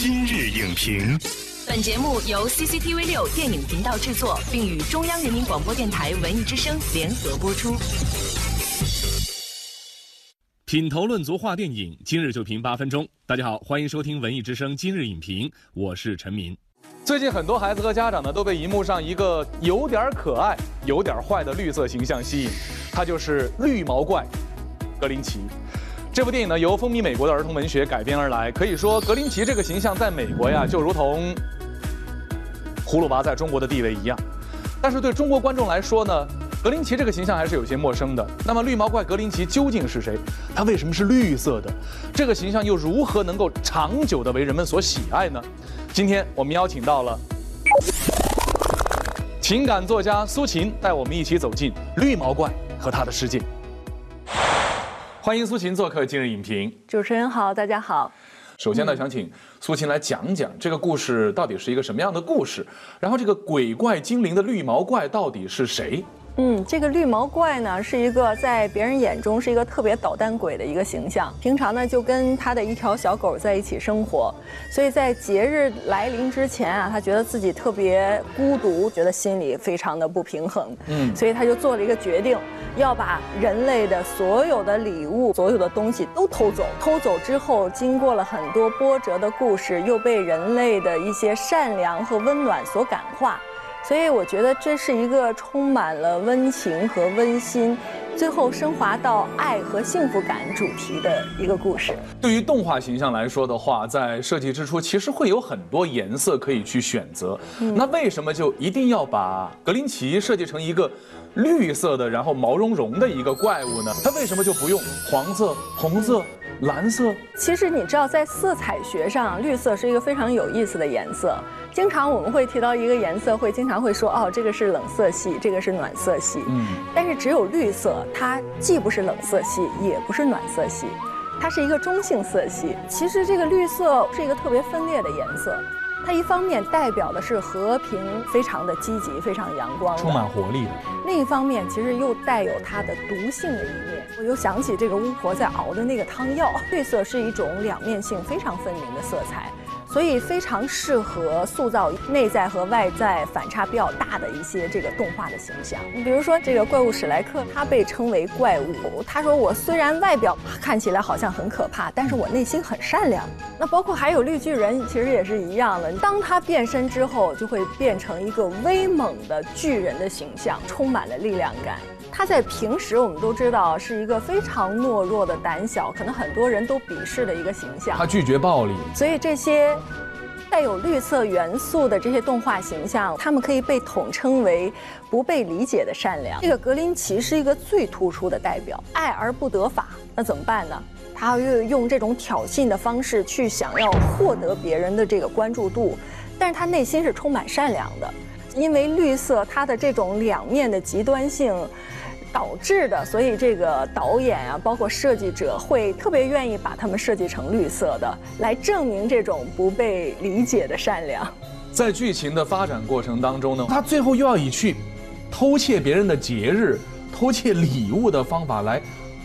今日影评，本节目由 CCTV 六电影频道制作，并与中央人民广播电台文艺之声联合播出。品头论足话电影，今日就评八分钟。大家好，欢迎收听文艺之声今日影评，我是陈明。最近很多孩子和家长呢都被荧幕上一个有点可爱、有点坏的绿色形象吸引，他就是绿毛怪格林奇。这部电影呢由风靡美国的儿童文学改编而来，可以说格林奇这个形象在美国呀就如同葫芦娃在中国的地位一样。但是对中国观众来说呢，格林奇这个形象还是有些陌生的。那么绿毛怪格林奇究竟是谁？他为什么是绿色的？这个形象又如何能够长久的为人们所喜爱呢？今天我们邀请到了情感作家苏秦，带我们一起走进绿毛怪和他的世界。欢迎苏秦做客今日影评。主持人好，大家好。首先呢，想请苏秦来讲讲这个故事到底是一个什么样的故事，然后这个鬼怪精灵的绿毛怪到底是谁？嗯，这个绿毛怪呢，是一个在别人眼中是一个特别捣蛋鬼的一个形象。平常呢，就跟他的一条小狗在一起生活，所以在节日来临之前啊，他觉得自己特别孤独，觉得心里非常的不平衡。嗯，所以他就做了一个决定，要把人类的所有的礼物、所有的东西都偷走。偷走之后，经过了很多波折的故事，又被人类的一些善良和温暖所感化。所以我觉得这是一个充满了温情和温馨，最后升华到爱和幸福感主题的一个故事。对于动画形象来说的话，在设计之初其实会有很多颜色可以去选择。那为什么就一定要把格林奇设计成一个绿色的，然后毛茸茸的一个怪物呢？它为什么就不用黄色、红色？蓝色，其实你知道，在色彩学上，绿色是一个非常有意思的颜色。经常我们会提到一个颜色，会经常会说，哦，这个是冷色系，这个是暖色系。嗯，但是只有绿色，它既不是冷色系，也不是暖色系，它是一个中性色系。其实这个绿色是一个特别分裂的颜色。它一方面代表的是和平，非常的积极，非常阳光，充满活力的；另一方面，其实又带有它的毒性的一面。我又想起这个巫婆在熬的那个汤药。绿色是一种两面性非常分明的色彩。所以非常适合塑造内在和外在反差比较大的一些这个动画的形象。你比如说这个怪物史莱克，他被称为怪物。他说我虽然外表看起来好像很可怕，但是我内心很善良。那包括还有绿巨人，其实也是一样的。当他变身之后，就会变成一个威猛的巨人的形象，充满了力量感。他在平时我们都知道是一个非常懦弱的、胆小，可能很多人都鄙视的一个形象。他拒绝暴力，所以这些带有绿色元素的这些动画形象，他们可以被统称为不被理解的善良。这个格林奇是一个最突出的代表，爱而不得法，那怎么办呢？他又用这种挑衅的方式去想要获得别人的这个关注度，但是他内心是充满善良的，因为绿色它的这种两面的极端性。导致的，所以这个导演啊，包括设计者会特别愿意把它们设计成绿色的，来证明这种不被理解的善良。在剧情的发展过程当中呢，他最后又要以去偷窃别人的节日、偷窃礼物的方法来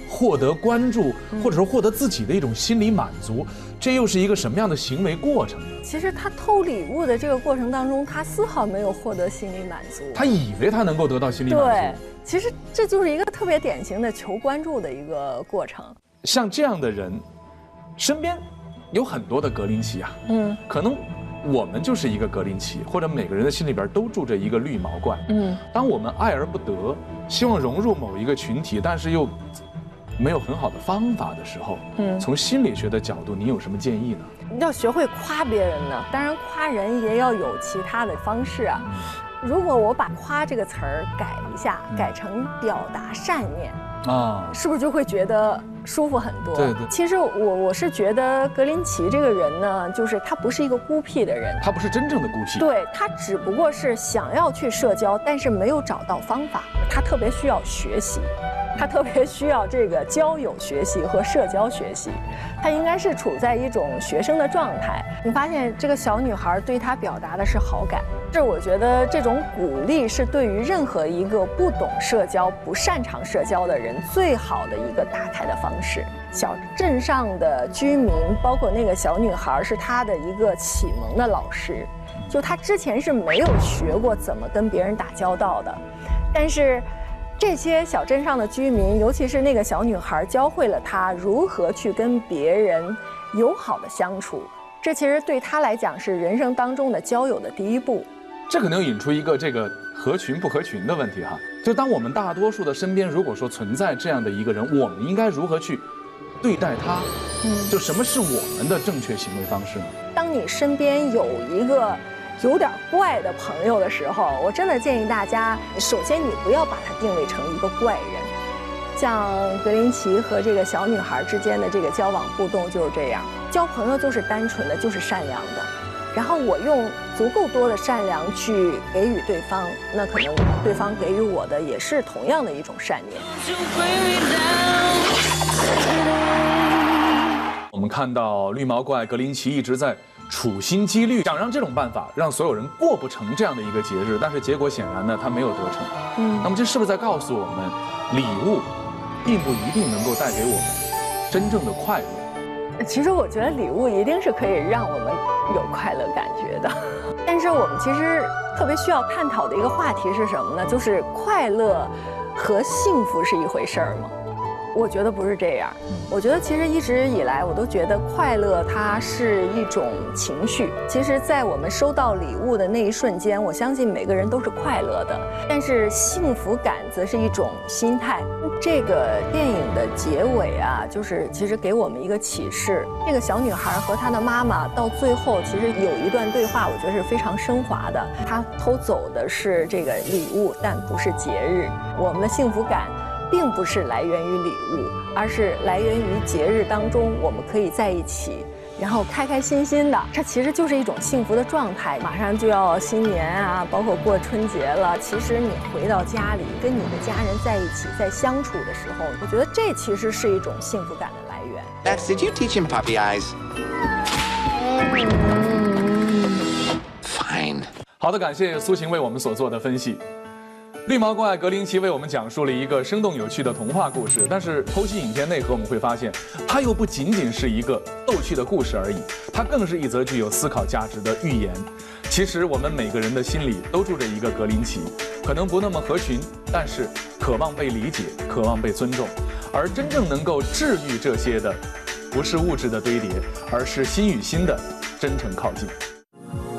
获得关注，或者说获得自己的一种心理满足，这又是一个什么样的行为过程呢？其实他偷礼物的这个过程当中，他丝毫没有获得心理满足。他以为他能够得到心理满足。对。其实这就是一个特别典型的求关注的一个过程。像这样的人，身边有很多的格林奇啊。嗯。可能我们就是一个格林奇，或者每个人的心里边都住着一个绿毛怪。嗯。当我们爱而不得，希望融入某一个群体，但是又没有很好的方法的时候，嗯。从心理学的角度，你有什么建议呢？要学会夸别人呢。当然，夸人也要有其他的方式啊。如果我把“夸”这个词儿改一下，改成表达善念啊，是不是就会觉得舒服很多？对对。其实我我是觉得格林奇这个人呢，就是他不是一个孤僻的人，他不是真正的孤僻，对他只不过是想要去社交，但是没有找到方法，他特别需要学习。他特别需要这个交友学习和社交学习，他应该是处在一种学生的状态。你发现这个小女孩对他表达的是好感，这我觉得这种鼓励是对于任何一个不懂社交、不擅长社交的人最好的一个打开的方式。小镇上的居民，包括那个小女孩，是他的一个启蒙的老师。就他之前是没有学过怎么跟别人打交道的，但是这些小镇上的居民，尤其是那个小女孩，教会了他如何去跟别人友好的相处。这其实对他来讲是人生当中的交友的第一步。这可能引出一个这个合群不合群的问题哈。就当我们大多数的身边如果说存在这样的一个人，我们应该如何去对待他？嗯，就什么是我们的正确行为方式呢？当你身边有一个。有点怪的朋友的时候，我真的建议大家，首先你不要把他定位成一个怪人。像格林奇和这个小女孩之间的这个交往互动就是这样，交朋友就是单纯的，就是善良的。然后我用足够多的善良去给予对方，那可能对方给予我的也是同样的一种善念。我们看到绿毛怪格林奇一直在。处心积虑想让这种办法让所有人过不成这样的一个节日，但是结果显然呢，他没有得逞。嗯，那么这是不是在告诉我们，礼物并不一定能够带给我们真正的快乐？其实我觉得礼物一定是可以让我们有快乐感觉的，但是我们其实特别需要探讨的一个话题是什么呢？就是快乐和幸福是一回事儿吗？我觉得不是这样，我觉得其实一直以来我都觉得快乐它是一种情绪。其实，在我们收到礼物的那一瞬间，我相信每个人都是快乐的。但是幸福感则是一种心态。这个电影的结尾啊，就是其实给我们一个启示：这个小女孩和她的妈妈到最后其实有一段对话，我觉得是非常升华的。她偷走的是这个礼物，但不是节日。我们的幸福感。并不是来源于礼物，而是来源于节日当中我们可以在一起，然后开开心心的。这其实就是一种幸福的状态。马上就要新年啊，包括过春节了。其实你回到家里，跟你的家人在一起，在相处的时候，我觉得这其实是一种幸福感的来源。Max, did you teach him puppy eyes? Fine. 好的，感谢苏晴为我们所做的分析。绿毛怪格林奇为我们讲述了一个生动有趣的童话故事，但是剖析影片内核，我们会发现，它又不仅仅是一个逗趣的故事而已，它更是一则具有思考价值的寓言。其实我们每个人的心里都住着一个格林奇，可能不那么合群，但是渴望被理解，渴望被尊重。而真正能够治愈这些的，不是物质的堆叠，而是心与心的真诚靠近。